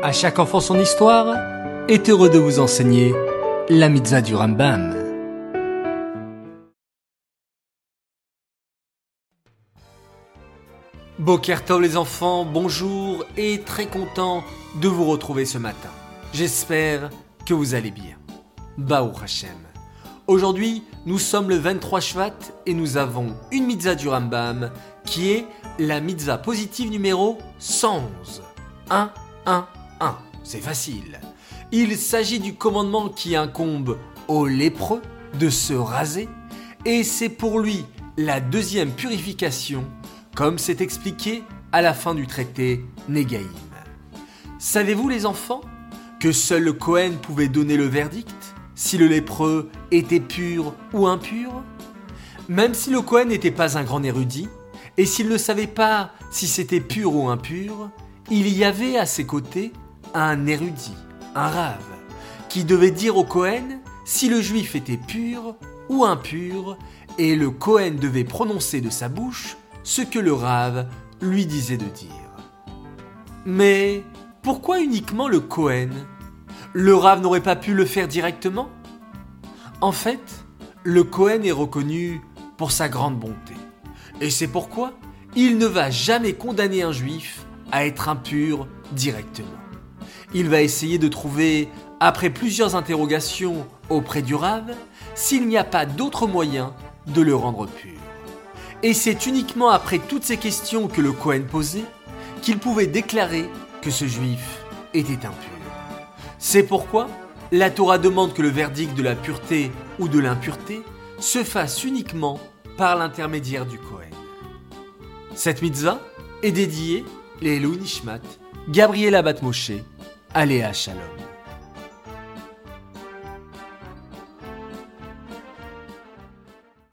À chaque enfant son histoire est heureux de vous enseigner la mitzvah du Rambam. Bokertov les enfants, bonjour et très content de vous retrouver ce matin. J'espère que vous allez bien. Baou Hashem. Aujourd'hui, nous sommes le 23 Shvat et nous avons une mitzvah du Rambam qui est la mitzvah positive numéro 111. 1, 1, 1. C'est facile. Il s'agit du commandement qui incombe au lépreux de se raser et c'est pour lui la deuxième purification comme c'est expliqué à la fin du traité Négaïm. Savez-vous les enfants que seul le Cohen pouvait donner le verdict si le lépreux était pur ou impur? Même si le Cohen n'était pas un grand érudit, et s'il ne savait pas si c'était pur ou impur, il y avait à ses côtés un érudit, un rave, qui devait dire au Cohen si le juif était pur ou impur, et le Cohen devait prononcer de sa bouche ce que le rave lui disait de dire. Mais pourquoi uniquement le Cohen le Rav n'aurait pas pu le faire directement? En fait, le Cohen est reconnu pour sa grande bonté. Et c'est pourquoi il ne va jamais condamner un juif à être impur directement. Il va essayer de trouver, après plusieurs interrogations auprès du Rav, s'il n'y a pas d'autre moyen de le rendre pur. Et c'est uniquement après toutes ces questions que le Cohen posait qu'il pouvait déclarer que ce juif était impur. C'est pourquoi la Torah demande que le verdict de la pureté ou de l'impureté se fasse uniquement par l'intermédiaire du Kohen. Cette mitzvah est dédiée les Nishmat, Gabriel Abat Moshe, Aléa Shalom.